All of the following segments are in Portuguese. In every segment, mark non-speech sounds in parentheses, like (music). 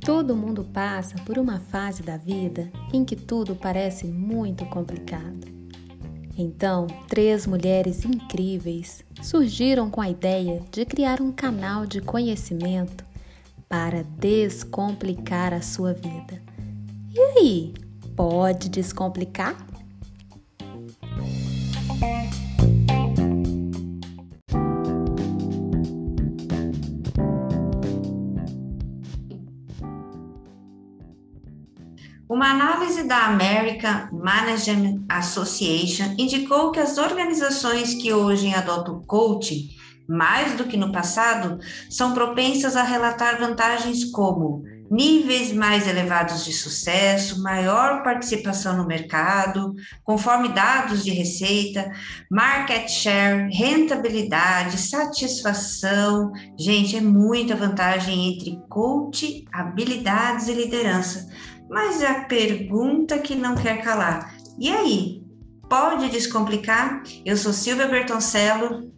Todo mundo passa por uma fase da vida em que tudo parece muito complicado. Então, três mulheres incríveis surgiram com a ideia de criar um canal de conhecimento para descomplicar a sua vida. E aí, pode descomplicar? Uma análise da American Management Association indicou que as organizações que hoje adotam coaching, mais do que no passado, são propensas a relatar vantagens como níveis mais elevados de sucesso, maior participação no mercado, conforme dados de receita, market share, rentabilidade, satisfação. Gente, é muita vantagem entre coach, habilidades e liderança. Mas é a pergunta que não quer calar. E aí? Pode descomplicar? Eu sou Silvia Bertoncello.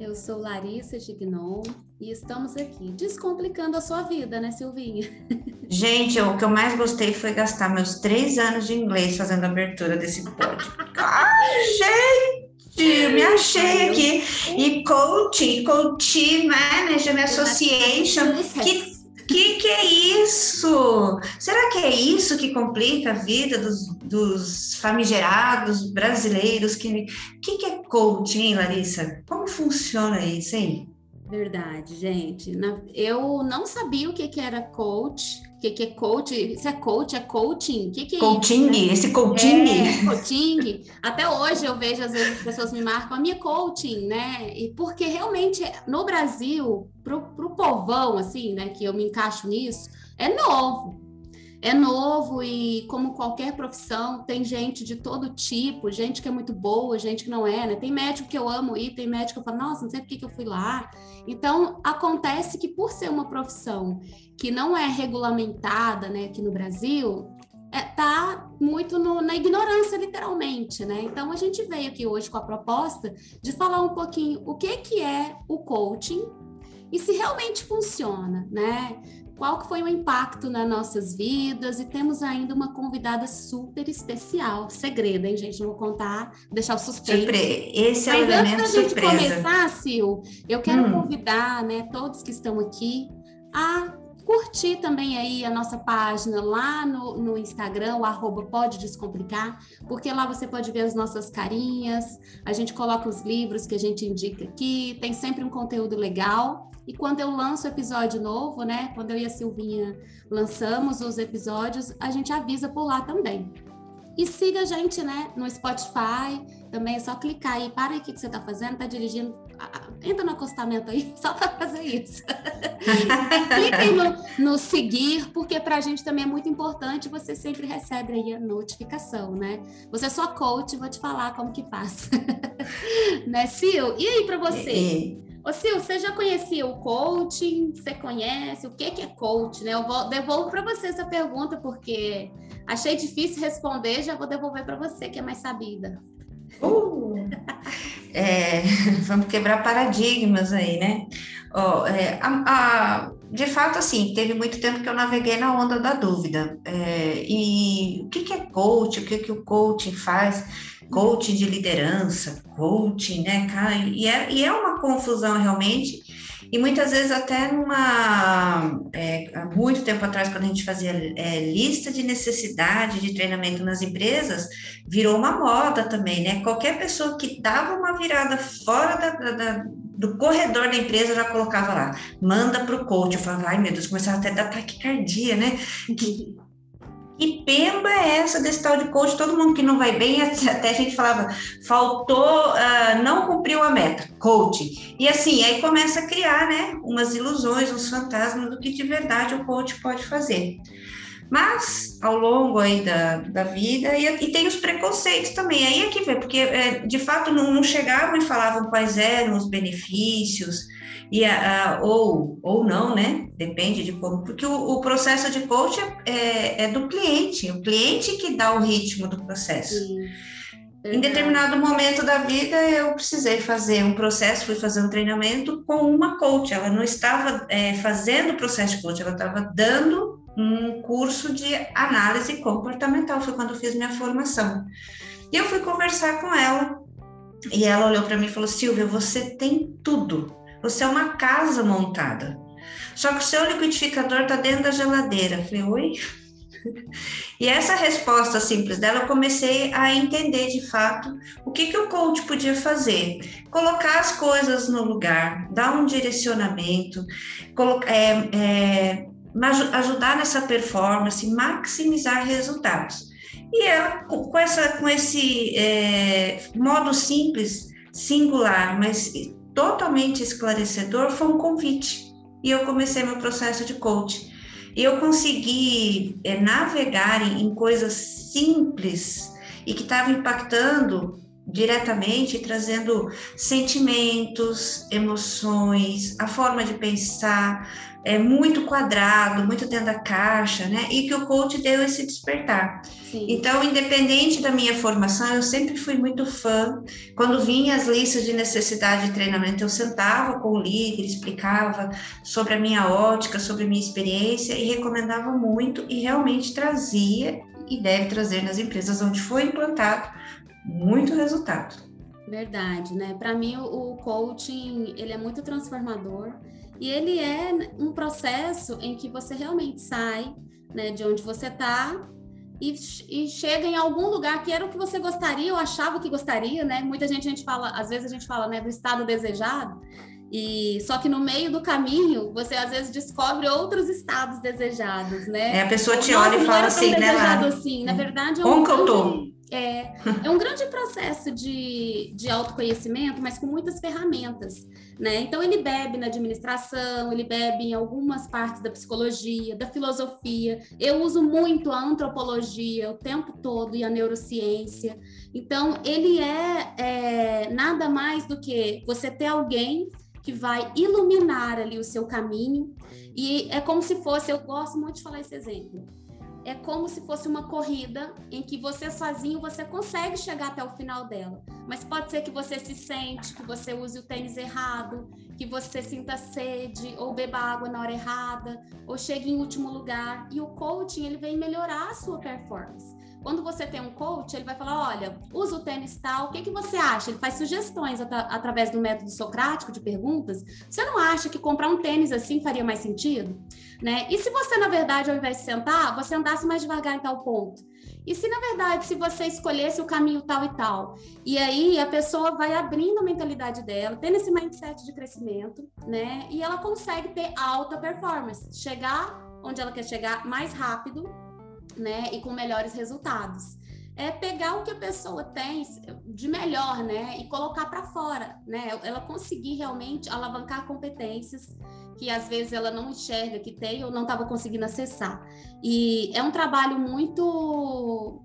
Eu sou Larissa Gignon e estamos aqui descomplicando a sua vida, né, Silvinha? (laughs) Gente, o que eu mais gostei foi gastar meus três anos de inglês fazendo a abertura desse pódio. Ai, gente! Me achei aqui. E coaching, coaching management association. Que que que é isso? Será que é isso que complica a vida dos, dos famigerados brasileiros? Que que, que é coaching, Larissa? Como funciona isso, hein? Verdade, gente. Eu não sabia o que, que era coach, o que, que é coach. Se é coach, é coaching. O que, que é coaching, isso, né? esse coaching. É, coaching. Até hoje eu vejo, às vezes, as pessoas me marcam a minha coaching, né? E porque realmente no Brasil, pro, pro povão, assim, né, que eu me encaixo nisso, é novo é novo e, como qualquer profissão, tem gente de todo tipo, gente que é muito boa, gente que não é, né? Tem médico que eu amo ir, tem médico que eu falo, nossa, não sei por que, eu fui lá. Então, acontece que, por ser uma profissão que não é regulamentada, né, aqui no Brasil, é, tá muito no, na ignorância, literalmente, né? Então, a gente veio aqui hoje com a proposta de falar um pouquinho o que, que é o coaching e se realmente funciona, né? Qual que foi o impacto nas nossas vidas e temos ainda uma convidada super especial, segredo, hein, gente? Não vou contar, deixar o suspense. Surpre... Esse é Mas o antes da gente surpresa. começar, Sil, eu quero hum. convidar, né, todos que estão aqui a curtir também aí a nossa página lá no, no Instagram, o arroba Pode Descomplicar, porque lá você pode ver as nossas carinhas, a gente coloca os livros que a gente indica aqui, tem sempre um conteúdo legal. E quando eu lanço episódio novo, né? Quando eu e a Silvinha lançamos os episódios, a gente avisa por lá também. E siga a gente, né, no Spotify. Também é só clicar aí, para aí o que você está fazendo, está dirigindo, entra no acostamento aí, (laughs) só para fazer isso. (laughs) Clique no, no seguir, porque para a gente também é muito importante, você sempre recebe aí a notificação, né? Você é só coach, vou te falar como que faz. (laughs) né, Sil? E aí para você? Ô Sil, você já conhecia o coaching? Você conhece? O que, é coach? Né? Eu vou, devolvo para você essa pergunta, porque achei difícil responder, já vou devolver para você, que é mais sabida. Uh, (laughs) é, (laughs) vamos quebrar paradigmas aí, né? Oh, é, a, a, de fato, assim, teve muito tempo que eu naveguei na onda da dúvida. É, e o que, que é coach? O que, que o coaching faz? Coach de liderança, coaching, né, cara? E é, e é uma confusão realmente. E muitas vezes até numa é, há muito tempo atrás, quando a gente fazia é, lista de necessidade de treinamento nas empresas, virou uma moda também, né? Qualquer pessoa que dava uma virada fora da, da, da do corredor da empresa já colocava lá, manda para o coach. Eu falava, ai meu Deus, começava até a dar taquicardia, né? Que, que pemba é essa desse tal de coach? Todo mundo que não vai bem, (laughs) até a gente falava, faltou, uh, não cumpriu a meta, coach. E assim, aí começa a criar, né, umas ilusões, uns fantasmas do que de verdade o coach pode fazer. Mas, ao longo aí da, da vida, e, e tem os preconceitos também, aí é que vê, porque é, de fato não, não chegavam e falavam quais eram os benefícios, e a, a, ou, ou não, né? Depende de como, porque o, o processo de coach é, é, é, do cliente, o cliente que dá o ritmo do processo. Sim. Em determinado momento da vida, eu precisei fazer um processo, fui fazer um treinamento com uma coach. Ela não estava é, fazendo o processo de coach, ela estava dando um curso de análise comportamental. Foi quando eu fiz minha formação. E eu fui conversar com ela. E ela olhou para mim e falou: Silvia, você tem tudo. Você é uma casa montada. Só que o seu liquidificador está dentro da geladeira. Eu falei: oi? (laughs) E essa resposta simples dela, eu comecei a entender de fato o que, que o coach podia fazer. Colocar as coisas no lugar, dar um direcionamento, é, é, ajudar nessa performance, maximizar resultados. E ela, com, essa, com esse é, modo simples, singular, mas totalmente esclarecedor, foi um convite. E eu comecei meu processo de coaching eu consegui é, navegar em coisas simples e que estavam impactando diretamente, trazendo sentimentos, emoções, a forma de pensar, é muito quadrado, muito dentro da caixa, né? E que o coach deu esse despertar. Sim. Então, independente da minha formação, eu sempre fui muito fã. Quando vinha as listas de necessidade de treinamento, eu sentava com o líder, explicava sobre a minha ótica, sobre a minha experiência e recomendava muito e realmente trazia e deve trazer nas empresas onde foi implantado muito resultado. Verdade, né? Para mim o coaching, ele é muito transformador e ele é um processo em que você realmente sai né, de onde você está e, e, chega em algum lugar que era o que você gostaria ou achava que gostaria, né? Muita gente, a gente fala, às vezes a gente fala né, do estado desejado, e só que no meio do caminho, você às vezes descobre outros estados desejados, né? É, a pessoa te olha e fala assim, né? Assim. Na verdade, é um Como que eu tô? É, é um grande processo de, de autoconhecimento, mas com muitas ferramentas, né? Então ele bebe na administração, ele bebe em algumas partes da psicologia, da filosofia. Eu uso muito a antropologia o tempo todo e a neurociência. Então ele é, é nada mais do que você ter alguém que vai iluminar ali o seu caminho e é como se fosse, eu gosto muito de falar esse exemplo é como se fosse uma corrida em que você sozinho você consegue chegar até o final dela. Mas pode ser que você se sente, que você use o tênis errado, que você sinta sede ou beba água na hora errada, ou chegue em último lugar. E o coaching ele vem melhorar a sua performance. Quando você tem um coach, ele vai falar: olha, usa o tênis tal, o que, que você acha? Ele faz sugestões at através do método socrático de perguntas. Você não acha que comprar um tênis assim faria mais sentido? Né? E se você, na verdade, ao invés de sentar, você andasse mais devagar em tal ponto? E se, na verdade, se você escolhesse o caminho tal e tal? E aí a pessoa vai abrindo a mentalidade dela, tendo esse mindset de crescimento, né? E ela consegue ter alta performance, chegar onde ela quer chegar mais rápido né, e com melhores resultados. É pegar o que a pessoa tem de melhor, né, e colocar para fora, né? Ela conseguir realmente alavancar competências que às vezes ela não enxerga que tem ou não estava conseguindo acessar. E é um trabalho muito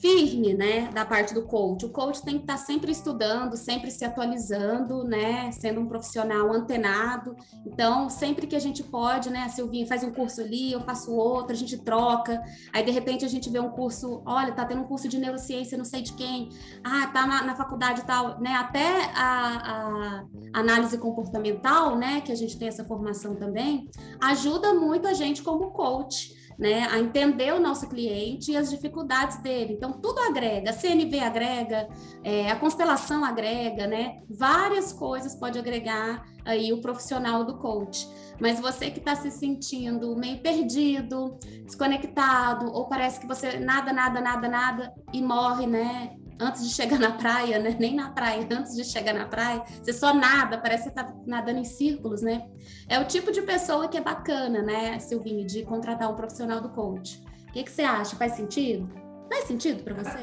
firme, né, da parte do coach. O coach tem que estar sempre estudando, sempre se atualizando, né, sendo um profissional antenado. Então, sempre que a gente pode, né, a Silvinha faz um curso ali, eu faço outro, a gente troca. Aí, de repente, a gente vê um curso, olha, tá tendo um curso de neurociência, não sei de quem. Ah, tá na, na faculdade tal, né, até a, a análise comportamental, né, que a gente tem essa formação também, ajuda muito a gente como coach né, a entender o nosso cliente e as dificuldades dele. Então, tudo agrega, a CNV agrega, é, a constelação agrega, né? Várias coisas pode agregar aí o profissional do coach. Mas você que está se sentindo meio perdido, desconectado, ou parece que você nada, nada, nada, nada e morre, né? Antes de chegar na praia, né? Nem na praia, antes de chegar na praia, você só nada, parece que você tá nadando em círculos, né? É o tipo de pessoa que é bacana, né, Silvinho, de contratar um profissional do coach. O que, que você acha? Faz sentido? Faz sentido para você?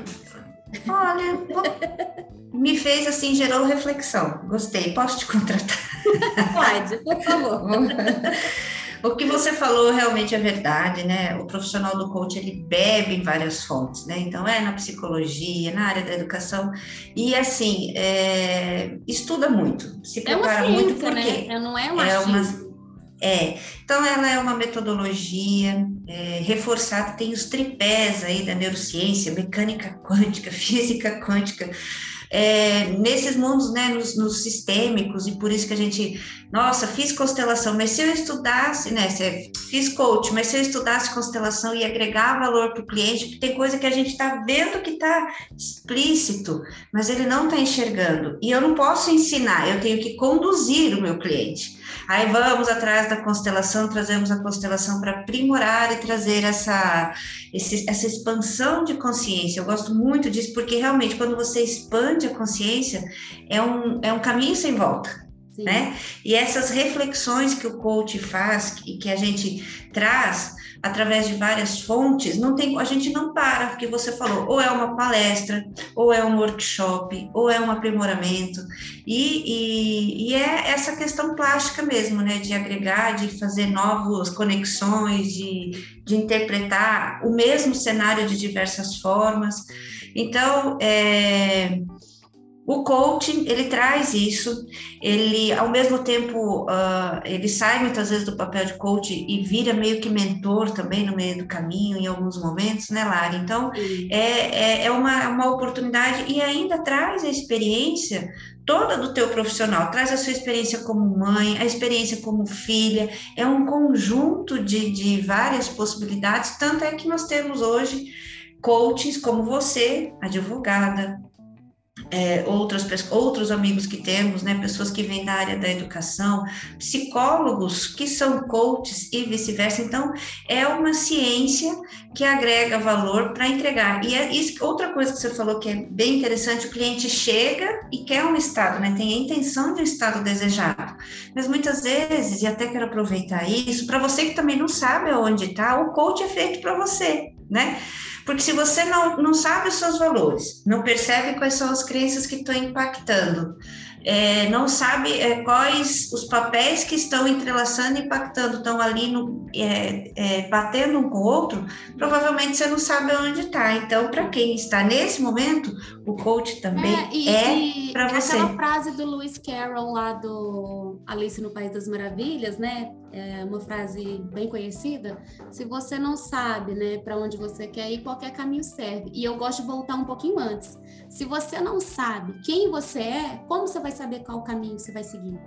Olha, me fez assim, gerou reflexão. Gostei. Posso te contratar? Pode, por favor. O que você falou realmente é verdade, né? O profissional do coach ele bebe em várias fontes, né? Então é na psicologia, na área da educação e assim é, estuda muito, se prepara é uma ciência, muito porque né? não é uma, é uma É, então ela é uma metodologia é, reforçada, tem os tripés aí da neurociência, mecânica quântica, (laughs) física quântica, é, nesses mundos, né, nos, nos, sistêmicos, e por isso que a gente, nossa, fiz constelação, mas se eu estudasse, né, fiz coach, mas se eu estudasse constelação e agregar valor para o cliente, porque tem coisa que a gente está vendo que está explícito, mas ele não está enxergando, e eu não posso ensinar, eu tenho que conduzir o meu cliente. Aí vamos atrás da constelação, trazemos a constelação para aprimorar e trazer essa, esse, essa expansão de consciência. Eu gosto muito disso, porque realmente, quando você expande a consciência, é um, é um caminho sem volta. Né? E essas reflexões que o coach faz e que a gente traz através de várias fontes, não tem, a gente não para, porque você falou, ou é uma palestra, ou é um workshop, ou é um aprimoramento, e, e, e é essa questão plástica mesmo, né, de agregar, de fazer novas conexões, de, de interpretar o mesmo cenário de diversas formas. Então, é, o coaching, ele traz isso, ele, ao mesmo tempo, uh, ele sai muitas vezes do papel de coach e vira meio que mentor também no meio do caminho, em alguns momentos, né, Lara? Então, é, é, é, uma, uma oportunidade e ainda traz a experiência toda do teu profissional, traz a sua experiência como mãe, a experiência como filha, é um conjunto de, de várias possibilidades, tanto é que nós temos hoje coaches como você, advogada, é, outras, outros amigos que temos, né, pessoas que vêm da área da educação, psicólogos que são coaches e vice-versa. Então, é uma ciência que agrega valor para entregar. E é isso, outra coisa que você falou que é bem interessante: o cliente chega e quer um estado, né, tem a intenção de um estado desejado. Mas muitas vezes, e até quero aproveitar isso, para você que também não sabe aonde está, o coach é feito para você, né? Porque se você não, não sabe os seus valores, não percebe quais são as crenças que estão impactando, é, não sabe é, quais os papéis que estão entrelaçando e impactando, estão ali no, é, é, batendo um com o outro, provavelmente você não sabe onde está. Então, para quem está nesse momento, o coach também é, é para você. Aquela frase do Lewis Carroll lá do Alice no País das Maravilhas, né? É uma frase bem conhecida. Se você não sabe, né, para onde você quer ir, qualquer caminho serve. E eu gosto de voltar um pouquinho antes. Se você não sabe quem você é, como você vai saber qual caminho você vai seguir?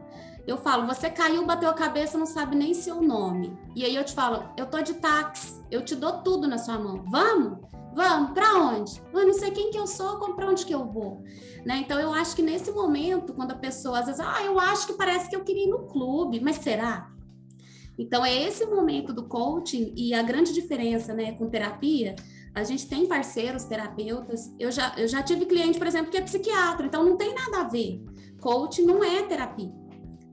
Eu falo, você caiu, bateu a cabeça, não sabe nem seu nome. E aí eu te falo, eu tô de táxi, eu te dou tudo na sua mão. Vamos? Vamos, para onde? Eu não sei quem que eu sou, para onde que eu vou. Né? Então eu acho que nesse momento, quando a pessoa às vezes, ah, eu acho que parece que eu queria ir no clube, mas será? Então é esse momento do coaching e a grande diferença, né, com terapia, a gente tem parceiros terapeutas. Eu já, eu já tive cliente, por exemplo, que é psiquiatra, então não tem nada a ver. Coaching não é terapia,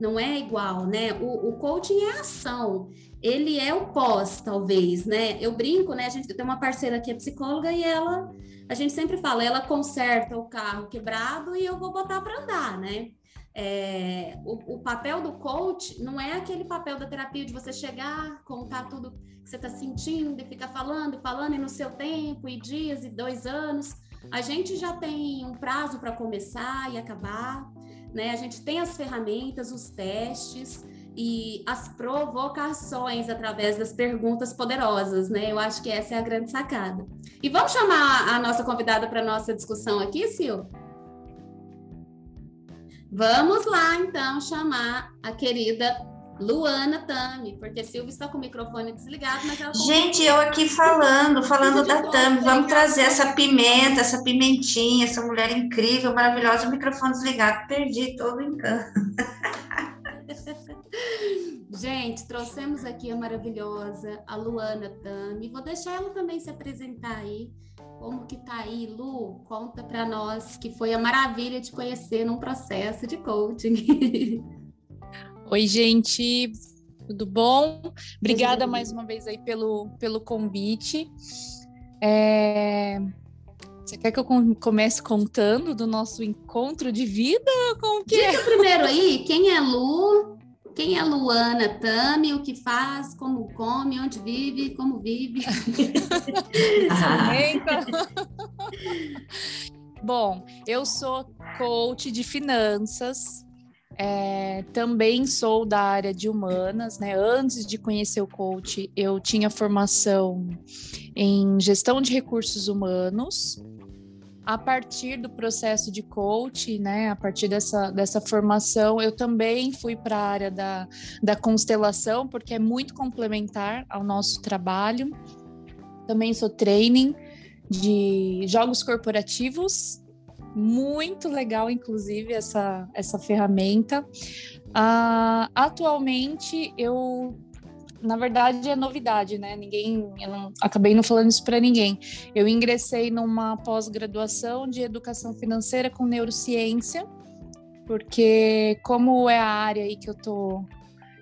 não é igual, né? O, o coaching é ação, ele é o pós, talvez, né? Eu brinco, né? A gente tem uma parceira que é psicóloga e ela, a gente sempre fala, ela conserta o carro quebrado e eu vou botar para andar, né? É, o, o, papel do coach não é aquele papel da terapia de você chegar, contar tudo que você está sentindo e ficar falando falando e no seu tempo, e dias e dois anos. A gente já tem um prazo para começar e acabar, né? A gente tem as ferramentas, os testes e as provocações através das perguntas poderosas, né? Eu acho que essa é a grande sacada. E vamos chamar a nossa convidada para nossa discussão aqui, Sil? Vamos lá, então, chamar a querida Luana Tami, porque Silvia está com o microfone desligado, mas ela... Gente, eu aqui falando, falando da Tami, vamos trazer essa pimenta, essa pimentinha, essa mulher incrível, maravilhosa, o microfone desligado, perdi todo o encanto. (laughs) Gente, trouxemos aqui a maravilhosa, a Luana Tami, vou deixar ela também se apresentar aí, como que tá aí, Lu? Conta para nós que foi a maravilha de conhecer num processo de coaching. (laughs) Oi, gente, tudo bom? Obrigada mais uma vez aí pelo, pelo convite. É... Você quer que eu comece contando do nosso encontro de vida? Como que Diga é? primeiro aí, quem é Lu? Quem é Luana Tami? O que faz? Como come? Onde vive? Como vive? (laughs) (laughs) Bom, eu sou coach de finanças É, também sou da área de humanas, né? Antes de conhecer o coach, eu tinha formação em gestão de recursos humanos. A partir do processo de coach, né? A partir dessa, dessa formação, eu também fui para a área da, da constelação, porque é muito complementar ao nosso trabalho. Também sou training de jogos corporativos muito legal, inclusive, essa, essa ferramenta. Uh, atualmente, eu na verdade é novidade, né? Ninguém, eu não, acabei não falando isso para ninguém. Eu ingressei numa pós-graduação de educação financeira com neurociência, porque como é a área aí que eu tô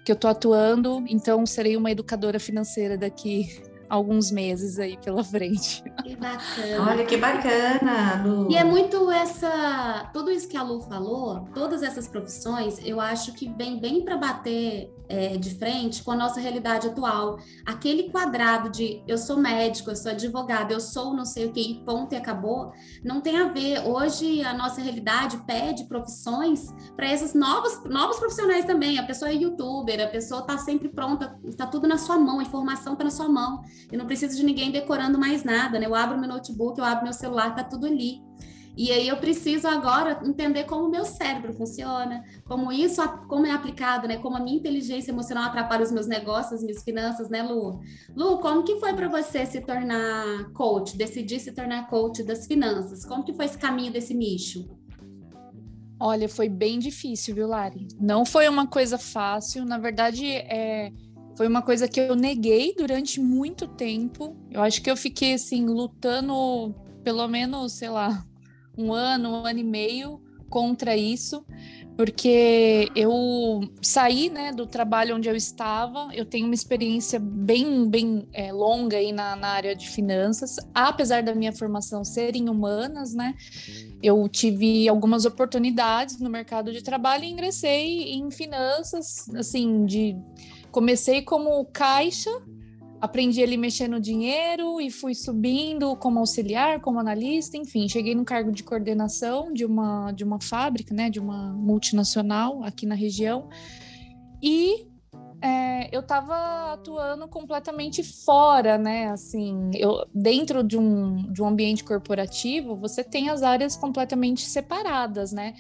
que eu tô atuando, então serei uma educadora financeira daqui alguns meses aí pela (laughs) frente. Que bacana. Olha que bacana, Lu. E é muito essa, tudo isso que a Lu falou, todas essas profissões, eu acho que vem bem para bater é, de frente com a nossa realidade atual. Aquele quadrado de eu sou médico, eu sou advogado, eu sou não sei o que, e ponto e acabou, não tem a ver. Hoje a nossa realidade pede profissões para esses novos, novos profissionais também. A pessoa é youtuber, a pessoa está sempre pronta, está tudo na sua mão, a informação está na sua mão. Eu não preciso de ninguém decorando mais nada, né? Eu abro meu notebook, eu abro meu celular, está tudo ali. E aí eu preciso agora entender como o meu cérebro funciona, como isso, como é aplicado, né? Como a minha inteligência emocional atrapalha os meus negócios, minhas finanças, né, Lu? Lu, como que foi para você se tornar coach, decidir se tornar coach das finanças? Como que foi esse caminho desse nicho? Olha, foi bem difícil, viu, Lari? Não foi uma coisa fácil. Na verdade, é, foi uma coisa que eu neguei durante muito tempo. Eu acho que eu fiquei assim lutando pelo menos, sei lá, um ano, um ano e meio contra isso, porque eu saí né, do trabalho onde eu estava, eu tenho uma experiência bem, bem é, longa aí na, na, área de finanças, apesar da minha formação ser em humanas, né? Eu tive algumas oportunidades no mercado de trabalho e ingressei em finanças, assim, de comecei como caixa aprendi ali mexer no dinheiro e fui subindo como auxiliar, como analista, enfim, cheguei no cargo de coordenação de uma, de uma fábrica, né, de uma multinacional aqui na região. E é, eu estava atuando completamente fora, né? Assim, eu, dentro de um, de um ambiente corporativo, você tem as áreas completamente separadas, né?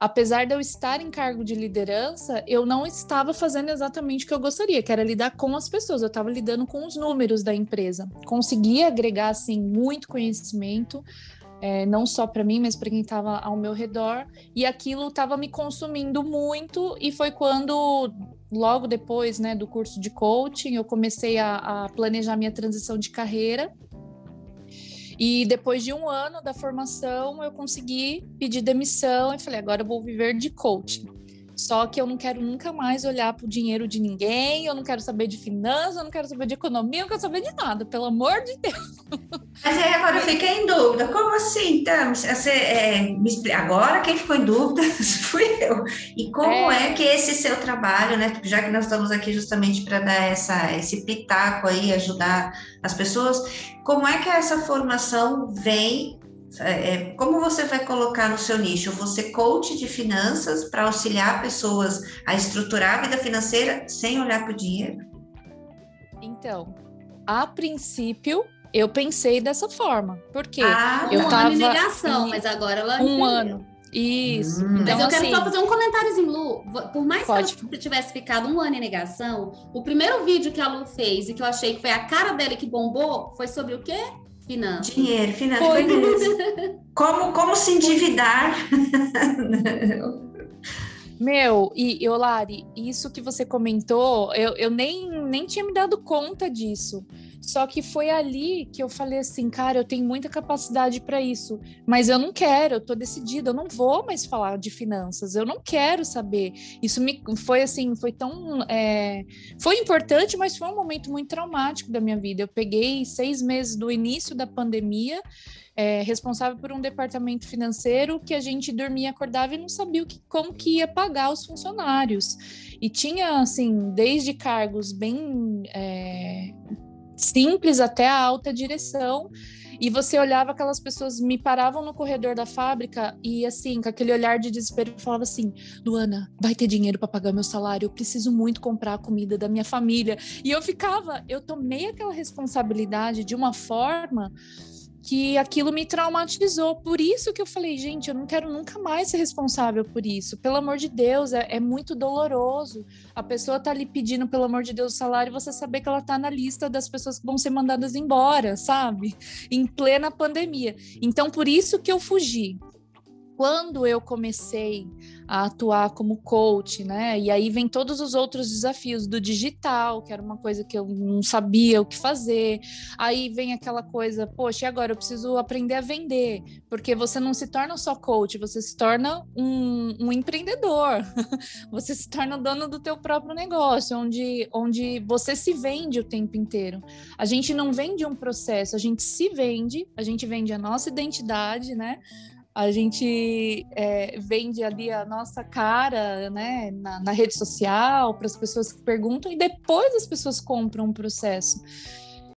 Apesar de eu estar em cargo de liderança, eu não estava fazendo exatamente o que eu gostaria, que era lidar com as pessoas, eu estava lidando com os números da empresa. Consegui agregar, assim, muito conhecimento, é, não só para mim, mas para quem estava ao meu redor, e aquilo estava me consumindo muito, e foi quando, logo depois né, do curso de coaching, eu comecei a, a planejar minha transição de carreira, e depois de um ano da formação, eu consegui pedir demissão e falei: agora eu vou viver de coaching. Só que eu não quero nunca mais olhar para o dinheiro de ninguém, eu não quero saber de finanças, eu não quero saber de economia, eu não quero saber de nada, pelo amor de Deus. Mas aí agora eu fiquei em dúvida, como assim, então? Você, é, agora quem ficou em dúvida (laughs) fui eu. E como é. é. que esse seu trabalho, né? Já que nós estamos aqui justamente para dar essa, esse pitaco aí, ajudar as pessoas, como é que essa formação vem é, é, como você vai colocar no seu nicho? Você coach de finanças para auxiliar pessoas a estruturar a vida financeira sem olhar para o dinheiro? Então, a princípio, eu pensei dessa forma. Porque ah, eu um tava ano em negação, mas agora ela Um ano. Isso. Hum. Então, mas eu quero assim, só fazer um comentáriozinho, Lu. Por mais pode. que ela tivesse ficado um ano em negação, o primeiro vídeo que a Lu fez e que eu achei que foi a cara dela que bombou foi sobre o quê? Finanças. Dinheiro, finanças. como, como se endividar. (laughs) Meu, e, e Lari, isso que você comentou, eu, eu nem, nem tinha me dado conta disso. Só que foi ali que eu falei assim, cara, eu tenho muita capacidade para isso, mas eu não quero, eu tô decidida, eu não vou mais falar de finanças, eu não quero saber. Isso me foi assim, foi tão. É, foi importante, mas foi um momento muito traumático da minha vida. Eu peguei seis meses do início da pandemia. É, responsável por um departamento financeiro que a gente dormia, acordava e não sabia o que, como que ia pagar os funcionários. E tinha, assim, desde cargos bem é, simples até a alta direção. E você olhava aquelas pessoas me paravam no corredor da fábrica e assim, com aquele olhar de desespero, falava assim: "Luana, vai ter dinheiro para pagar meu salário, eu preciso muito comprar a comida da minha família". E eu ficava, eu tomei aquela responsabilidade de uma forma que aquilo me traumatizou. Por isso que eu falei, gente, eu não quero nunca mais ser responsável por isso. Pelo amor de Deus, é, é muito doloroso. A pessoa tá ali pedindo, pelo amor de Deus, o salário você saber que ela tá na lista das pessoas que vão ser mandadas embora, sabe? Em plena pandemia. Então, por isso que eu fugi quando eu comecei a atuar como coach, né? E aí vem todos os outros desafios do digital, que era uma coisa que eu não sabia o que fazer. Aí vem aquela coisa, poxa, e agora eu preciso aprender a vender, porque você não se torna só coach, você se torna um, um empreendedor. (laughs) você se torna dono do teu próprio negócio, onde, onde você se vende o tempo inteiro. A gente não vende um processo, a gente se vende, a gente vende a nossa identidade, né? A gente é, vende ali a nossa cara né, na, na rede social para as pessoas que perguntam e depois as pessoas compram o processo.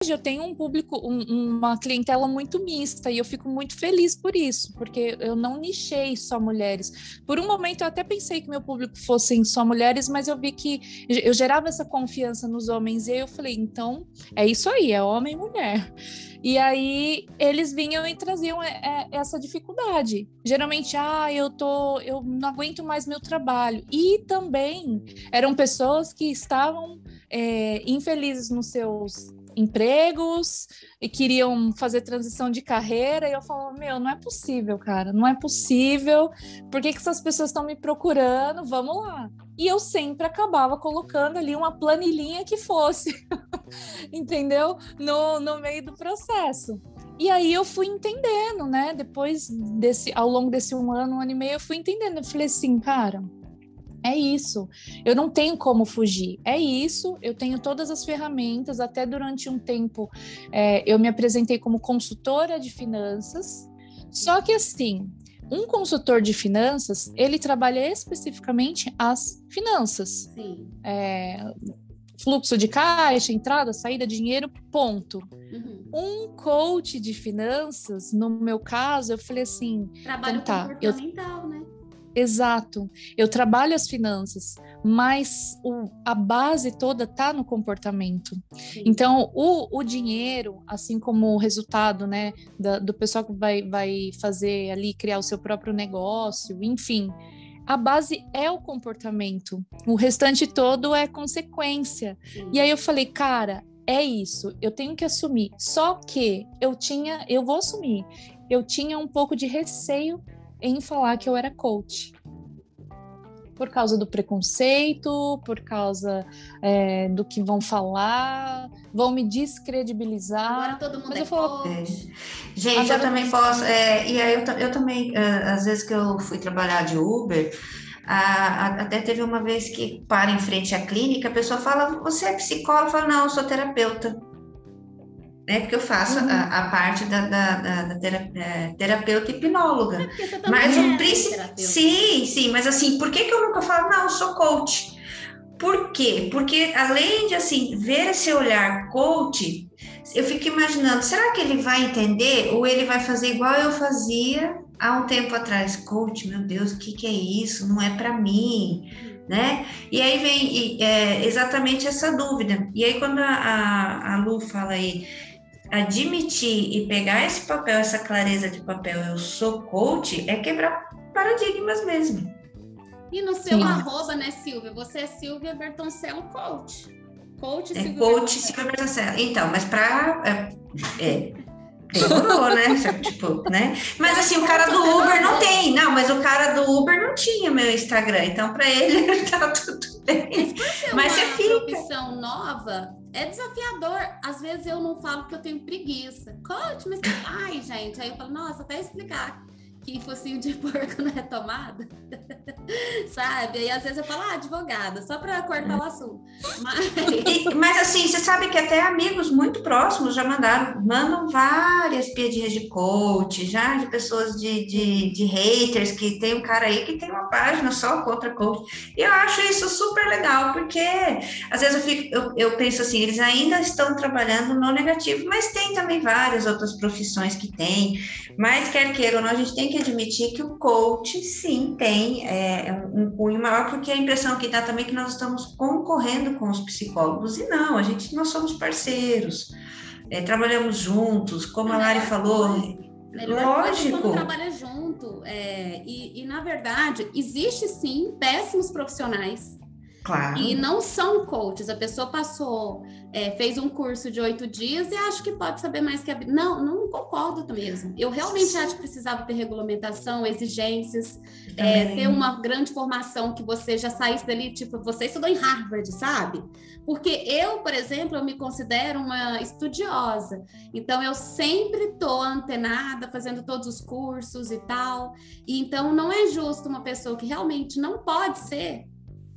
Eu tenho um público, um, uma clientela muito mista e eu fico muito feliz por isso, porque eu não nichei só mulheres. Por um momento eu até pensei que meu público fossem só mulheres, mas eu vi que eu gerava essa confiança nos homens e aí eu falei, então é isso aí, é homem e mulher. E aí eles vinham e traziam é, é, essa dificuldade. Geralmente, ah, eu tô, eu não aguento mais meu trabalho. E também eram pessoas que estavam é, infelizes nos seus empregos e queriam fazer transição de carreira e eu falava, meu, não é possível, cara, não é possível. Por que, que essas pessoas estão me procurando? Vamos lá. E eu sempre acabava colocando ali uma planilhinha que fosse, (laughs) entendeu? No, no meio do processo. E aí eu fui entendendo, né? Depois desse, ao longo desse um ano, um ano e meio, eu fui entendendo. Eu falei assim, cara, é isso. Eu não tenho como fugir. É isso. Eu tenho todas as ferramentas. Até durante um tempo, é, eu me apresentei como consultora de finanças. Só que assim, um consultor de finanças, ele trabalha especificamente as finanças. Sim. É, fluxo de caixa, entrada, saída, dinheiro, ponto. Uhum. Um coach de finanças, no meu caso, eu falei assim, trabalho então, tá, comportamental, eu... né? Exato. Eu trabalho as finanças, mas o, a base toda está no comportamento. Sim. Então, o, o dinheiro, assim como o resultado, né, da, do pessoal que vai, vai fazer ali, criar o seu próprio negócio, enfim, a base é o comportamento. O restante todo é consequência. Sim. E aí eu falei, cara, é isso, eu tenho que assumir. Só que eu tinha, eu vou assumir, eu tinha um pouco de receio em falar que eu era coach. Por causa do preconceito, por causa é, do que vão falar, vão me descredibilizar. Agora todo mundo Mas é eu falo, é. Gente, Agora, eu também posso. É, e aí eu, eu também, é, às vezes que eu fui trabalhar de Uber, até teve uma vez que para em frente à clínica, a pessoa fala: Você é psicóloga? Eu falo: Não, eu sou terapeuta né? Porque eu faço uhum. a, a, parte da, da, da, da é, terapeuta hipnóloga. É mas o é príncipe. Sim, sim, mas assim, por que, que eu nunca falo, não, eu sou coach? Por quê? Porque além de assim ver esse olhar coach, eu fico imaginando, será que ele vai entender ou ele vai fazer igual eu fazia há um tempo atrás? Coach, meu Deus, o que, que é isso? Não é para mim né? E aí vem é, exatamente essa dúvida. E aí, quando a, a, a Lu fala aí admitir e pegar esse papel, essa clareza de papel, eu sou coach, é quebrar paradigmas mesmo. E no seu Sim. arroba, né, Silvia? Você é Silvia Bertoncello Coach. Coach é, Silvia Coach Silvia Bertoncello. Então, mas para... É, é, demorou, né? tipo, né? Mas assim, o cara do Uber não tem. Não, mas o cara do Uber não tinha meu Instagram. Então, para ele, (laughs) tá tudo bem. Mas, mas você fica. profissão nova, é desafiador. Às vezes eu não falo que eu tenho preguiça. Coach, mas ai, gente. Aí eu falo, nossa, até explicar que focinho de (laughs) porco na retomada, (laughs) sabe? Aí às vezes eu falo, ah, advogada, só para cortar o assunto. Mas... E, mas assim, você sabe que até amigos muito próximos já mandaram, mandam várias piadinhas de coach, já de pessoas de, de, de haters, que tem um cara aí que tem uma página só contra coach. E eu acho isso super legal, porque às vezes eu, fico, eu, eu penso assim, eles ainda estão trabalhando no negativo, mas tem também várias outras profissões que tem. Mas quer queira ou não, a gente tem que admitir que o coach, sim, tem é, é um cunho maior, porque a impressão que dá também é que nós estamos concorrendo com os psicólogos, e não, a gente, nós somos parceiros, é, trabalhamos juntos, como a Lari falou, Melhor lógico. Quando trabalha junto. É, e, e, na verdade, existe sim péssimos profissionais Claro. E não são coaches. A pessoa passou, é, fez um curso de oito dias e acha que pode saber mais que a Não, não concordo mesmo. Eu realmente acho que precisava ter regulamentação, exigências, é, ter uma grande formação que você já saísse dali, tipo, você estudou em Harvard, sabe? Porque eu, por exemplo, eu me considero uma estudiosa. Então, eu sempre tô antenada, fazendo todos os cursos e tal. E então, não é justo uma pessoa que realmente não pode ser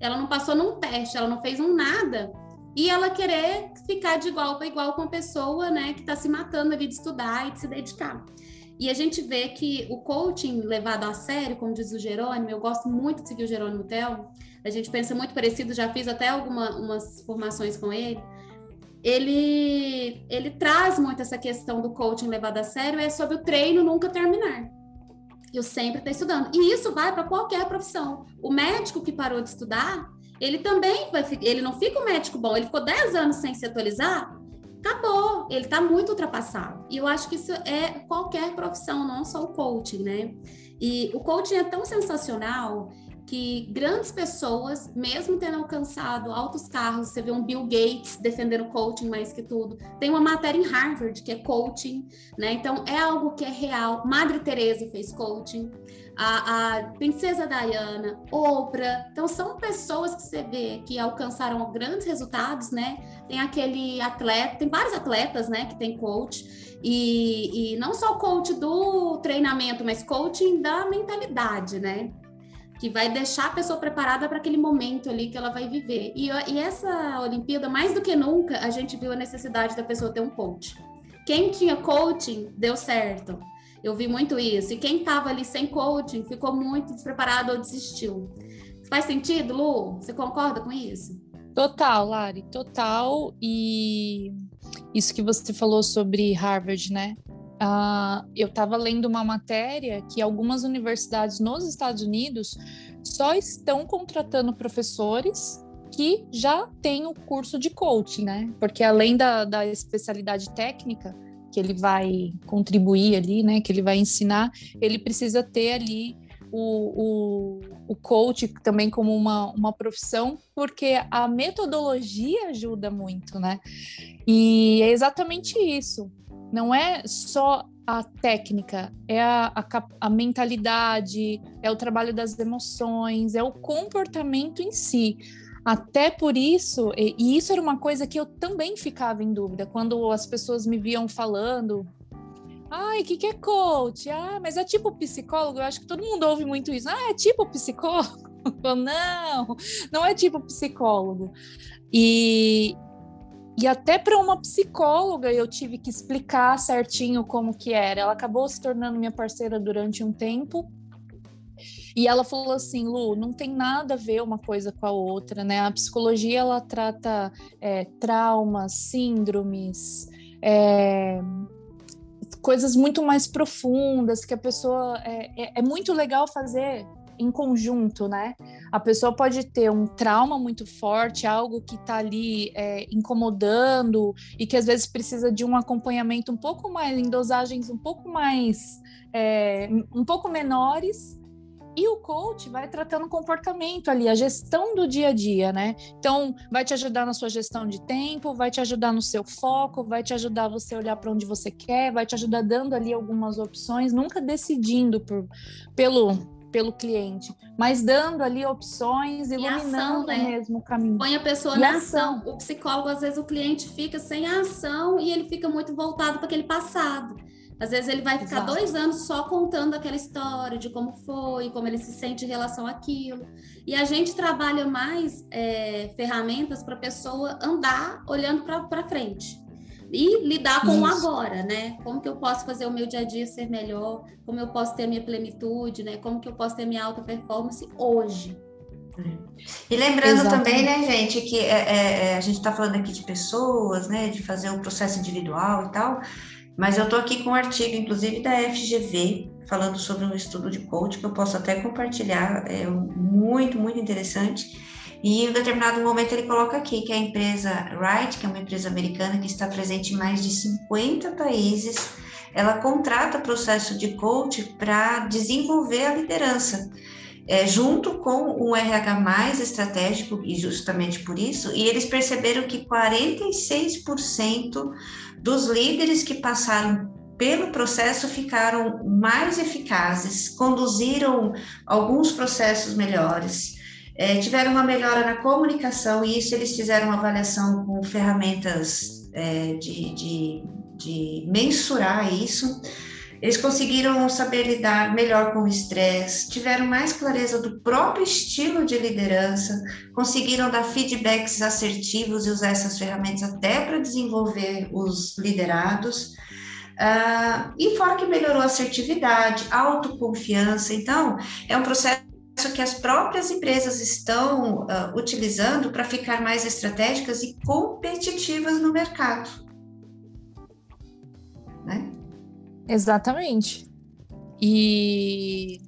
ela não passou num teste, ela não fez um nada, e ela querer ficar de igual para igual com a pessoa, né, que está se matando ali de estudar e de se dedicar. E a gente vê que o coaching levado a sério, como diz o Jerônimo, eu gosto muito de seguir o Jerônimo Tel, a gente pensa muito parecido, já fiz até algumas formações com ele. Ele, ele traz muito essa questão do coaching levado a sério, é sobre o treino nunca terminar. Eu sempre estou estudando. E isso vai para qualquer profissão. O médico que parou de estudar, ele também vai ele não fica um médico bom, ele ficou 10 anos sem se atualizar, acabou, ele está muito ultrapassado. E eu acho que isso é qualquer profissão, não só o coaching, né? E o coaching é tão sensacional que grandes pessoas, mesmo tendo alcançado altos carros, você vê um Bill Gates defendendo coaching mais que tudo. Tem uma matéria em Harvard que é coaching, né? Então é algo que é real. Madre Teresa fez coaching, a, a Princesa Diana, Oprah. Então são pessoas que você vê que alcançaram grandes resultados, né? Tem aquele atleta, tem vários atletas, né, que tem coach. E, e não só coach do treinamento, mas coaching da mentalidade, né? Que vai deixar a pessoa preparada para aquele momento ali que ela vai viver. E, e, essa Olimpíada, mais do que nunca, a gente viu a necessidade da pessoa ter um coach. Quem tinha coaching, deu certo. Eu vi muito isso. E quem estava ali sem coaching, ficou muito despreparado ou desistiu. Faz sentido, Lu? Você concorda com isso? Total, Lari, total. E isso que você falou sobre Harvard, né? Uh, eu estava lendo uma matéria que algumas universidades nos Estados Unidos só estão contratando professores que já têm o curso de coaching, né? Porque além da, da especialidade técnica que ele vai contribuir ali, né? Que ele vai ensinar, ele precisa ter ali o, o, o coach também como uma, uma profissão, porque a metodologia ajuda muito, né? E é exatamente isso não é só a técnica, é a, a, a, mentalidade, é o trabalho das emoções, é o comportamento em si. Até por isso, e, e isso era uma coisa que eu também ficava em dúvida, quando as pessoas me viam falando. Ai, o que, que é coach? Ah, mas é tipo psicólogo? Eu acho que todo mundo ouve muito isso. Ah, é tipo psicólogo? (laughs) Não, não é tipo psicólogo. E, e até para uma psicóloga eu tive que explicar certinho como que era. Ela acabou se tornando minha parceira durante um tempo. E ela falou assim, Lu, não tem nada a ver uma coisa com a outra, né? A psicologia ela trata é, traumas, síndromes, é, coisas muito mais profundas que a pessoa é, é, é muito legal fazer em conjunto, né? A pessoa pode ter um trauma muito forte, algo que está ali é, incomodando e que às vezes precisa de um acompanhamento um pouco mais, em dosagens um pouco mais, é, um pouco menores. E o coach vai tratando o comportamento ali, a gestão do dia a dia, né? Então, vai te ajudar na sua gestão de tempo, vai te ajudar no seu foco, vai te ajudar você olhar para onde você quer, vai te ajudar dando ali algumas opções, nunca decidindo por, pelo pelo cliente, mas dando ali opções, iluminando ação, né? mesmo o caminho. Põe a pessoa e na ação. ação. O psicólogo, às vezes, o cliente fica sem a ação e ele fica muito voltado para aquele passado. Às vezes ele vai ficar Exato. dois anos só contando aquela história de como foi, como ele se sente em relação àquilo. E a gente trabalha mais é, ferramentas para a pessoa andar olhando para frente e lidar com Isso. o agora, né? Como que eu posso fazer o meu dia a dia ser melhor? Como eu posso ter a minha plenitude, né? Como que eu posso ter minha alta performance hoje? E lembrando Exatamente. também, né, gente, que é, é, é a gente está falando aqui de pessoas, né, de fazer o um processo individual e tal, mas eu estou aqui com um artigo, inclusive da FGV, falando sobre um estudo de coach que eu posso até compartilhar, é muito, muito interessante. E em determinado momento ele coloca aqui que a empresa Wright, que é uma empresa americana que está presente em mais de 50 países, ela contrata processo de coach para desenvolver a liderança. É, junto com um RH mais estratégico, e justamente por isso, e eles perceberam que 46% dos líderes que passaram pelo processo ficaram mais eficazes, conduziram alguns processos melhores, é, tiveram uma melhora na comunicação, e isso eles fizeram uma avaliação com ferramentas é, de, de, de mensurar isso. Eles conseguiram saber lidar melhor com o estresse, tiveram mais clareza do próprio estilo de liderança, conseguiram dar feedbacks assertivos e usar essas ferramentas até para desenvolver os liderados. Uh, e fora que melhorou a assertividade, autoconfiança. Então, é um processo que as próprias empresas estão uh, utilizando para ficar mais estratégicas e competitivas no mercado. Né? Exatamente. E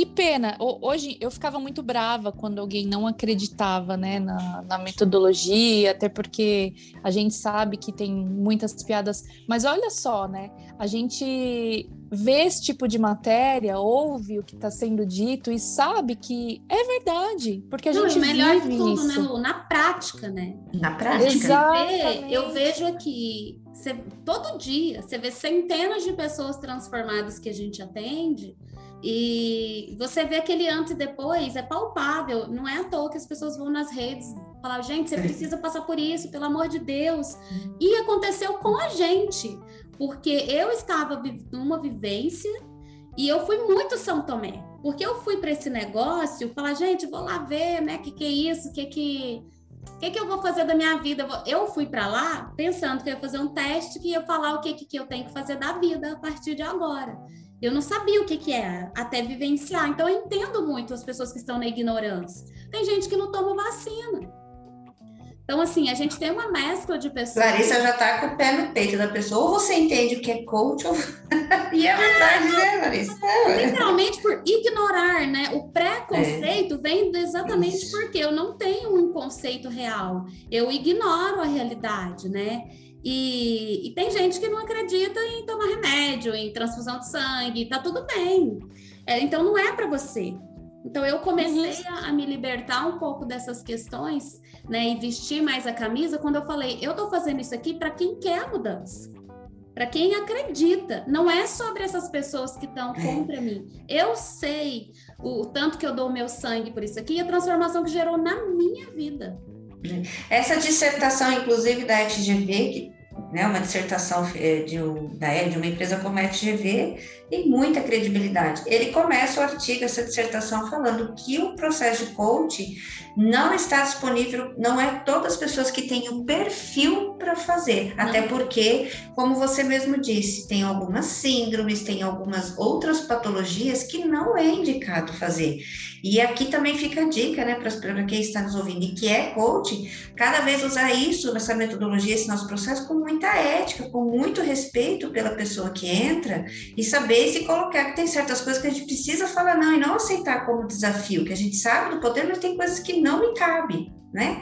que pena. Hoje eu ficava muito brava quando alguém não acreditava né, na, na, metodologia, até porque a gente sabe que tem muitas piadas. Mas olha só, né? A gente vê esse tipo de matéria, ouve o que está sendo dito e sabe que é verdade, porque a não, gente melhor vive de tudo, né, isso. né, Lu? Na prática, né? Na prática. Exatamente. eu vejo aqui, você, todo dia, você vê centenas de pessoas transformadas que a gente atende e você vê aquele antes e depois, é palpável. Não é à toa que as pessoas vão nas redes falar, gente, você precisa passar por isso, pelo amor de Deus. E aconteceu com a gente, porque eu estava numa vivência e eu fui muito São Tomé. Porque eu fui para esse negócio, falar, gente, vou lá ver, né, que que é isso, que que que, que eu vou fazer da minha vida? Eu fui para lá pensando que eu ia fazer um teste que ia falar o que, que eu tenho que fazer da vida a partir de agora. Eu não sabia o que, que era, até vivenciar. Então, eu entendo muito as pessoas que estão na ignorância. Tem gente que não toma vacina. Então, assim, a gente tem uma mescla de pessoas. Larissa já está com o pé no peito da pessoa. Ou você entende o que é coach, ou... (laughs) e é verdade, né, Larissa? Literalmente por ignorar, né? O preconceito é. vem exatamente Isso. porque eu não tenho um conceito real. Eu ignoro a realidade, né? E, e, tem gente que não acredita em tomar remédio, em transfusão de sangue, tá tudo bem. É, então não é para você. Então eu comecei a, a, me libertar um pouco dessas questões, né, e vestir mais a camisa quando eu falei, eu tô fazendo isso aqui para quem quer a mudança. Para quem acredita, não é sobre essas pessoas que estão contra mim. Eu sei o, o tanto que eu dou o meu sangue por isso aqui e a transformação que gerou na minha vida. Essa dissertação, inclusive, da FGV, que, né, uma dissertação eh, de, da, de uma empresa como a FGV, tem muita credibilidade. Ele começa o artigo, essa dissertação, falando que o processo de coaching não está disponível, não é todas as pessoas que têm o perfil para fazer, não. até porque, como você mesmo disse, tem algumas síndromes, tem algumas outras patologias que não é indicado fazer. E aqui também fica a dica, né, para quem está nos ouvindo e que é coaching, cada vez usar isso, nessa metodologia, esse nosso processo, com muita ética, com muito respeito pela pessoa que entra e saber se colocar que tem certas coisas que a gente precisa falar não e não aceitar como desafio, que a gente sabe do poder, mas tem coisas que não me cabem, né?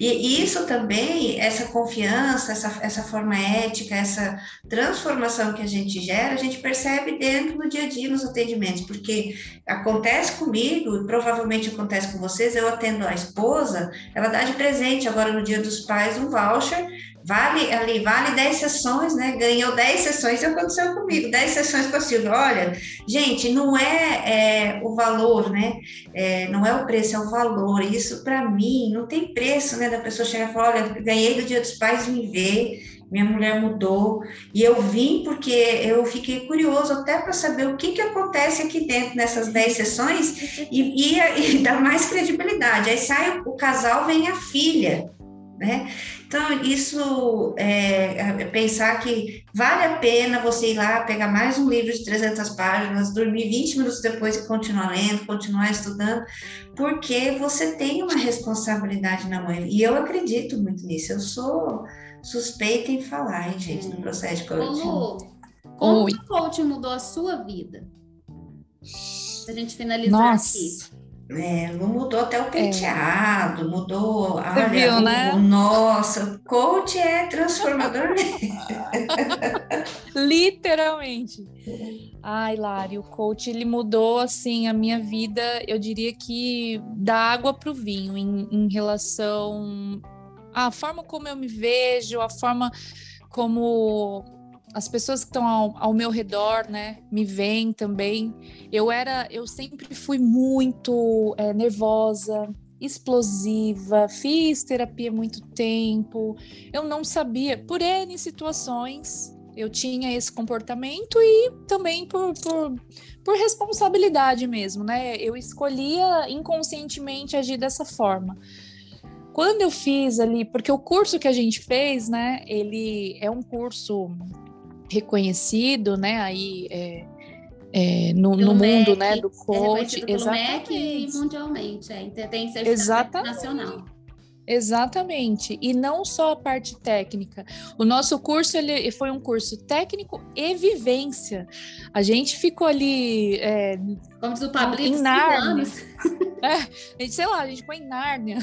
E isso também, essa confiança, essa, essa forma ética, essa transformação que a gente gera, a gente percebe dentro do dia a dia nos atendimentos, porque acontece comigo, e provavelmente acontece com vocês, eu atendo a esposa, ela dá de presente agora no Dia dos Pais um voucher Vale ali, vale 10 sessões, né? Ganhou 10 sessões, isso aconteceu comigo, 10 sessões com a Silvia. Olha, gente, não é, é o valor, né? É, não é o preço, é o valor. Isso, para mim, não tem preço, né? Da pessoa chegar e falar: olha, ganhei do Dia dos Pais, me ver minha mulher mudou, e eu vim porque eu fiquei curioso até para saber o que, que acontece aqui dentro nessas 10 sessões e, e, e dar mais credibilidade. Aí sai o, casal, vem a filha, né? Então, isso é, é, pensar que vale a pena você ir lá, pegar mais um livro de 300 páginas, dormir 20 minutos depois e continuar lendo, continuar estudando, porque você tem uma responsabilidade na mãe. E eu acredito muito nisso. Eu sou suspeita em falar, hein, gente, no processo de coaching. Como Oi. o coaching mudou a sua vida? Pra gente finalizar Nossa. aqui. É, mudou até o penteado, é. mudou. Você olha, viu, né? O, nossa, coach é transformador. (laughs) Literalmente. Ai, Lari, o coach ele mudou assim a minha vida. Eu diria que da água para o vinho em, em relação à forma como eu me vejo, a forma como as pessoas que estão ao, ao, meu redor, né, me veem também. Eu era, eu sempre fui muito é, nervosa, explosiva, fiz terapia muito tempo. Eu não sabia, por N situações, eu tinha esse comportamento e também por, por, por responsabilidade mesmo, né? Eu escolhia inconscientemente agir dessa forma. Quando eu fiz ali, porque o curso que a gente fez, né, ele é um curso reconhecido, né? Aí é, é, no, no mundo, né, do coach, é exatamente. MEC e mundialmente, é, tem certificação nacional. Exatamente, e não só a parte técnica. O nosso curso ele foi um curso técnico e vivência. A gente ficou ali, é, como diz o Pablito, em Nárnia. (laughs) É, a gente, sei lá, a gente ficou em Nárnia.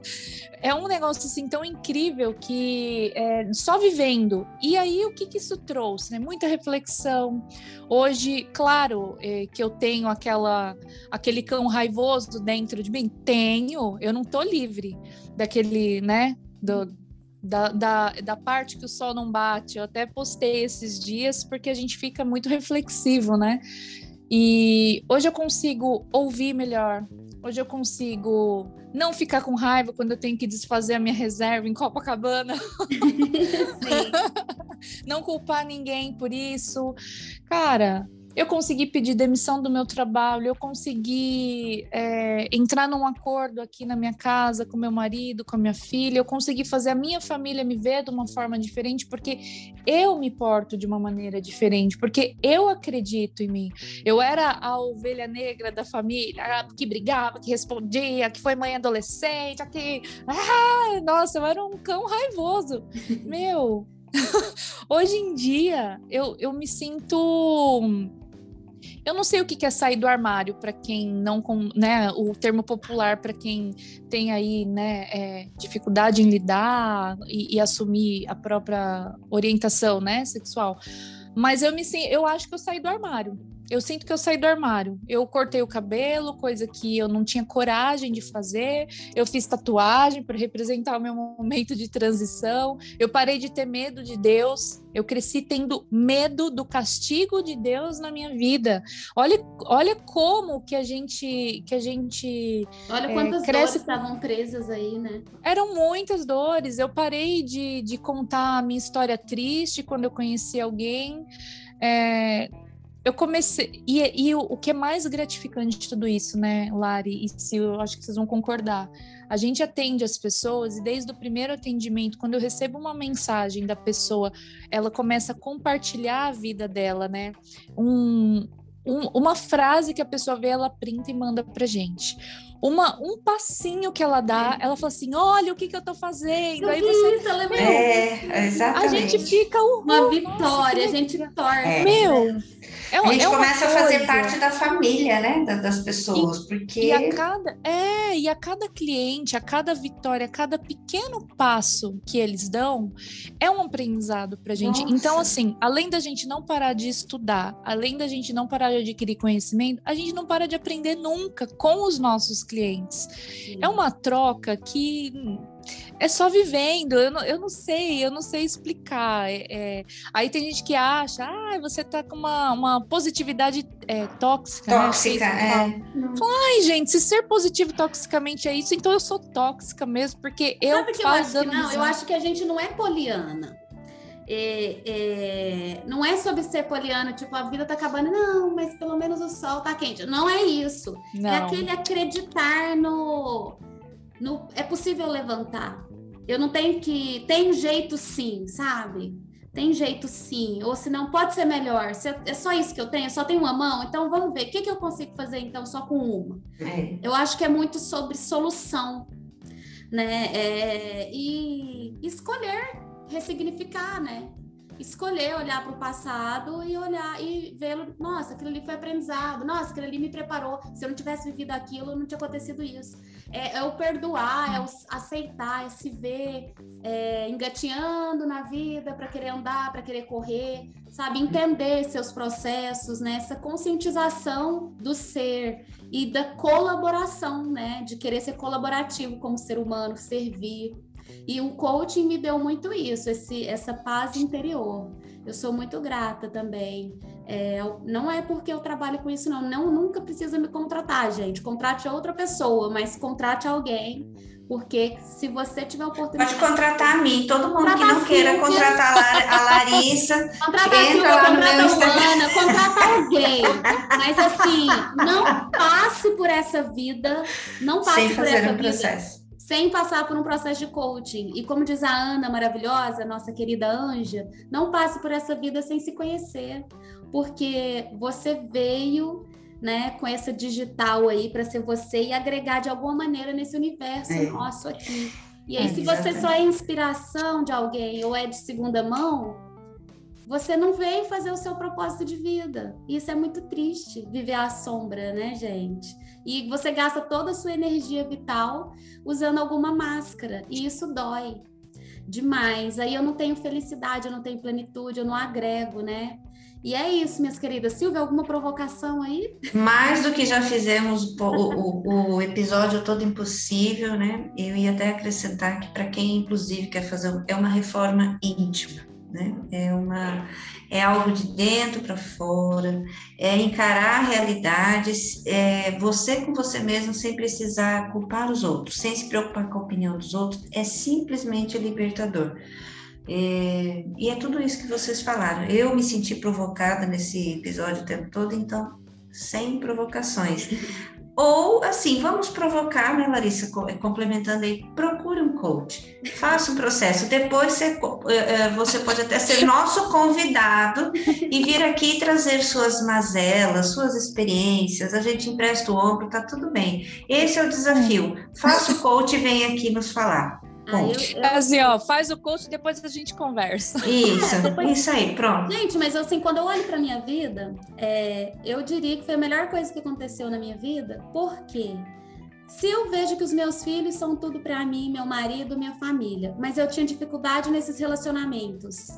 (laughs) é um negócio assim tão incrível que é, só vivendo. E aí o que, que isso trouxe? Né? Muita reflexão. Hoje, claro, é, que eu tenho aquela aquele cão raivoso dentro de mim. Tenho, eu não tô livre daquele, né? Do, da, da, da parte que o sol não bate. Eu até postei esses dias porque a gente fica muito reflexivo, né? E hoje eu consigo ouvir melhor, hoje eu consigo não ficar com raiva quando eu tenho que desfazer a minha reserva em Copacabana. (laughs) (laughs) não culpar ninguém por isso. Cara, eu consegui pedir demissão do meu trabalho, eu consegui é, entrar num acordo aqui na minha casa com meu marido, com a minha filha, eu consegui fazer a minha família me ver de uma forma diferente, porque eu me porto de uma maneira diferente, porque eu acredito em mim. Eu era a ovelha negra da família, que brigava, que respondia, que foi mãe adolescente, que. Ah, nossa, eu era um cão raivoso. (laughs) Meu. (laughs) Hoje em dia, eu, eu me sinto eu não sei o que é sair do armário para quem não, né, o termo popular para quem tem aí, né, é, dificuldade em lidar e, e, assumir a própria orientação, né, sexual. Mas eu me, eu acho que eu saí do armário eu sinto que eu saí do armário. Eu cortei o cabelo, coisa que eu não tinha coragem de fazer. Eu fiz tatuagem para representar o meu momento de transição. Eu parei de ter medo de Deus. Eu cresci tendo medo do castigo de Deus na minha vida. Olha, olha como que a gente que a gente Olha quantas é, cresce... dores estavam presas aí, né? Eram muitas dores. Eu parei de, de contar a minha história triste quando eu conheci alguém. É, eu comecei. E, e o, o, que é mais gratificante de tudo isso, né, Lari? E se eu acho que vocês vão concordar. A gente atende as pessoas e desde o primeiro atendimento, quando eu recebo uma mensagem da pessoa, ela começa a compartilhar a vida dela, né? Um, um, uma frase que a pessoa vê, ela printa e manda pra gente. Uma, um passinho que ela dá, ela fala assim: olha o que, que eu tô fazendo. Eu Aí você. Isso, ela é, exatamente. A gente fica. uma vitória, nossa, a gente torce. É. Meu. É, a gente é começa a fazer parte da família, né, das pessoas, e, porque e a cada é e a cada cliente, a cada vitória, a cada pequeno passo que eles dão é um aprendizado para gente. Nossa. Então, assim, além da gente não parar de estudar, além da gente não parar de adquirir conhecimento, a gente não para de aprender nunca com os nossos clientes. Sim. É uma troca que é só vivendo, eu não, eu não sei, eu não sei explicar. É, é... aí tem gente que acha, ah, você tá com uma, uma positividade é, tóxica. Né? Tóxica, né? é. Fala, Ai, gente, se ser positivo toxicamente é isso, então eu sou tóxica mesmo, porque eu Sabe que eu acho que não, eu acho que a gente não é poliana. É, é, não é sobre ser poliano, tipo, a vida tá acabando, não, mas pelo menos o sol tá quente. Não é isso. É não. É aquele acreditar no, no. É possível levantar. Eu não tenho que. Tem jeito sim, sabe? Tem jeito sim. Ou se não, pode ser melhor. Se é só isso que eu tenho, só tenho uma mão, então vamos ver. O que, que eu consigo fazer então só com uma? É. Eu acho que é muito sobre solução, né? É, e escolher ressignificar, né? Escolher olhar para o passado e olhar e vê-lo, nossa, aquilo ali foi aprendizado, nossa, aquilo ali me preparou. Se eu não tivesse vivido aquilo, não tinha acontecido isso. É, é o perdoar, é o aceitar, é se ver é, engateando na vida para querer andar, para querer correr, sabe? Entender seus processos, né? Essa conscientização do ser e da colaboração, né? De querer ser colaborativo como ser humano, servir. E o coaching me deu muito isso, esse, essa paz interior. Eu sou muito grata também. É, não é porque eu trabalho com isso, não. Não nunca precisa me contratar, gente. Contrate outra pessoa, mas contrate alguém. Porque se você tiver oportunidade. Pode contratar a mim, todo mundo que não queira contratar a Larissa. (laughs) Contrata a Silvia, contrata a Ana, contrata alguém. Mas assim, não passe por essa vida. Não passe Sem por essa um vida. Processo sem passar por um processo de coaching. E como diz a Ana maravilhosa, nossa querida Anja, não passe por essa vida sem se conhecer, porque você veio né, com essa digital aí para ser você e agregar de alguma maneira nesse universo é. nosso aqui. E aí, é, se você só é inspiração de alguém ou é de segunda mão, você não veio fazer o seu propósito de vida. Isso é muito triste, viver à sombra, né, gente? E você gasta toda a sua energia vital usando alguma máscara, e isso dói demais. Aí eu não tenho felicidade, eu não tenho plenitude, eu não agrego, né? E é isso, minhas queridas. Silvia, alguma provocação aí? Mais do que já fizemos o, o, o episódio todo impossível, né? Eu ia até acrescentar que para quem, inclusive, quer fazer é uma reforma íntima né? É uma é algo de dentro para fora, é encarar realidades, é você com você mesmo sem precisar culpar os outros, sem se preocupar com a opinião dos outros, é simplesmente libertador. É, e é tudo isso que vocês falaram. Eu me senti provocada nesse episódio o tempo todo, então sem provocações. Ou, assim, vamos provocar, né, Larissa, eh, complementando aí, procure um coach, faça um processo. Depois você, eh, eh, você pode até ser nosso convidado e vir aqui trazer suas mazelas, suas experiências. A gente empresta o ombro, tá tudo bem. Esse é o desafio. Faça o coach e vem aqui nos falar. Ah, eu, eu... Assim, ó, faz o coach e depois a gente conversa. Isso, é, (laughs) depois... isso aí, pronto. Gente, mas assim, quando eu olho para minha vida, é, eu diria que foi a melhor coisa que aconteceu na minha vida, porque se eu vejo que os meus filhos são tudo para mim, meu marido, minha família, mas eu tinha dificuldade nesses relacionamentos,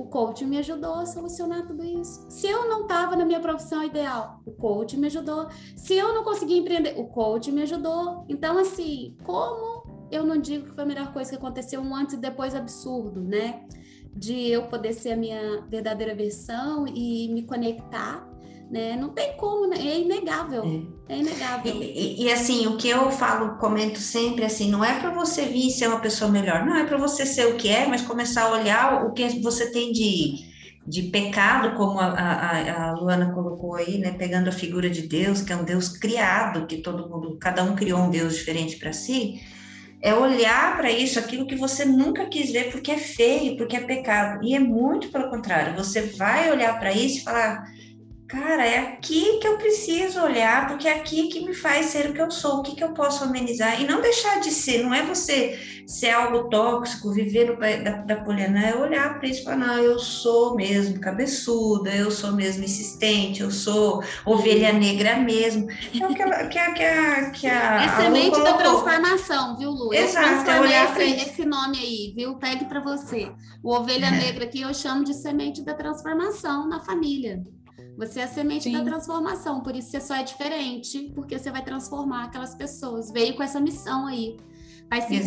o coach me ajudou a solucionar tudo isso. Se eu não estava na minha profissão ideal, o coach me ajudou. Se eu não conseguia empreender, o coach me ajudou. Então, assim, como eu não digo que foi a melhor coisa que aconteceu, um antes e depois absurdo, né? De eu poder ser a minha verdadeira versão e me conectar, né? Não tem como, né? É inegável. É, é inegável. E, e, e, assim, o que eu falo, comento sempre assim, não é para você vir ser uma pessoa melhor, não é para você ser o que é, mas começar a olhar o que você tem de de pecado, como a, a, a, Luana colocou aí, né, pegando a figura de Deus, que é um Deus criado, que todo mundo, cada um criou um Deus diferente para si, é olhar para isso, aquilo que você nunca quis ver porque é feio, porque é pecado. E é muito pelo contrário, você vai olhar para isso e falar: cara, é aqui que eu preciso olhar, porque é aqui que me faz ser o que eu sou, o que, que eu posso amenizar, e não deixar de ser, não é você ser algo tóxico, viver no, da, da poliana, é olhar para isso e falar, não, eu sou mesmo cabeçuda, eu sou mesmo insistente, eu sou ovelha negra mesmo. É o que, a, que, a, que, a, que a, É semente da transformação, viu, Lu? Exato, eu é esse, esse nome aí, viu? Pegue para você. O ovelha é. negra aqui eu chamo de semente da transformação na família. Você é a semente Sim. da transformação, por isso você só é diferente, porque você vai transformar aquelas pessoas. Veio com essa missão aí.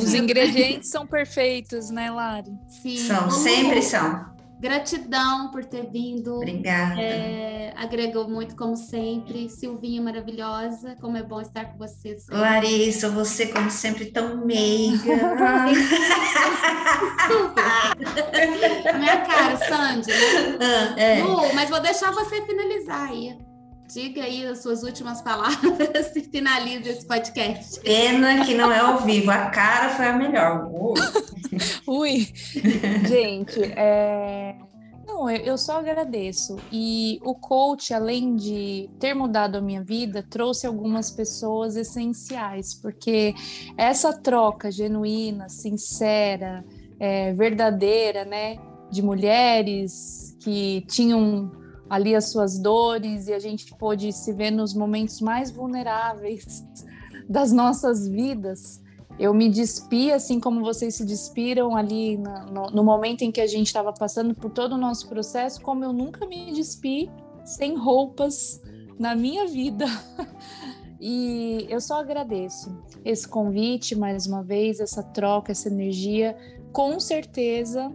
Os ingredientes são perfeitos, né, Lari? Sim. São, sempre são. Gratidão por ter vindo. Obrigada. É, agregou muito, como sempre. Silvinha maravilhosa, como é bom estar com você. Sempre. Larissa, você, como sempre, tão meiga. (laughs) Minha cara, Sandy. Né? Ah, é. Lu, mas vou deixar você finalizar aí. Diga aí as suas últimas palavras e finalize esse podcast. Pena que não é ao vivo, a cara foi a melhor. (laughs) Ui, gente, é... não, eu só agradeço. E o coach, além de ter mudado a minha vida, trouxe algumas pessoas essenciais, porque essa troca genuína, sincera, é, verdadeira, né, de mulheres que tinham ali as suas dores e a gente pôde se ver nos momentos mais vulneráveis das nossas vidas. Eu me despi, assim como vocês se despiram ali no, no momento em que a gente estava passando por todo o nosso processo, como eu nunca me despi sem roupas na minha vida. (laughs) E eu só agradeço esse convite mais uma vez, essa troca, essa energia. Com certeza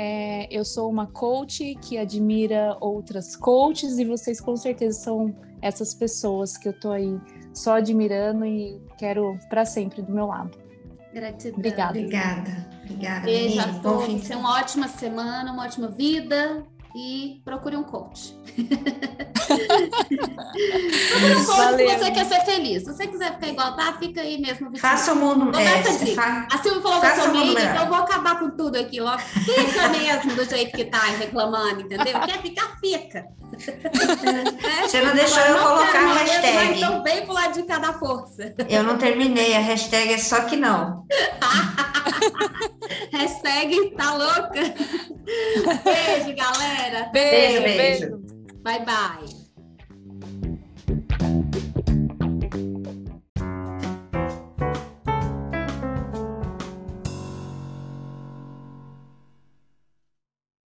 é, eu sou uma coach que admira outras coaches e vocês com certeza são essas pessoas que eu tô aí só admirando e quero para sempre do meu lado. Gratidão. Obrigada. Obrigada. Obrigada. Beijo a todos. Tenha uma ótima semana, uma ótima vida e procure um coach. (laughs) procure um coach Valeu. se você quer ser feliz. Se você quiser ficar igual tá, fica aí mesmo. Faça o mundo. É, fa... A Silvia falou que eu sou amiga, então eu vou acabar com tudo aqui, ó. Fica mesmo do jeito que tá, reclamando, entendeu? Quer ficar, fica. É, (laughs) você não deixou eu colocar a hashtag. Então vem pro lado de cada força. Eu não terminei, a hashtag é só que não. (laughs) hashtag tá louca. Beijo, galera. Beijo, beijo. beijo. Bye, bye.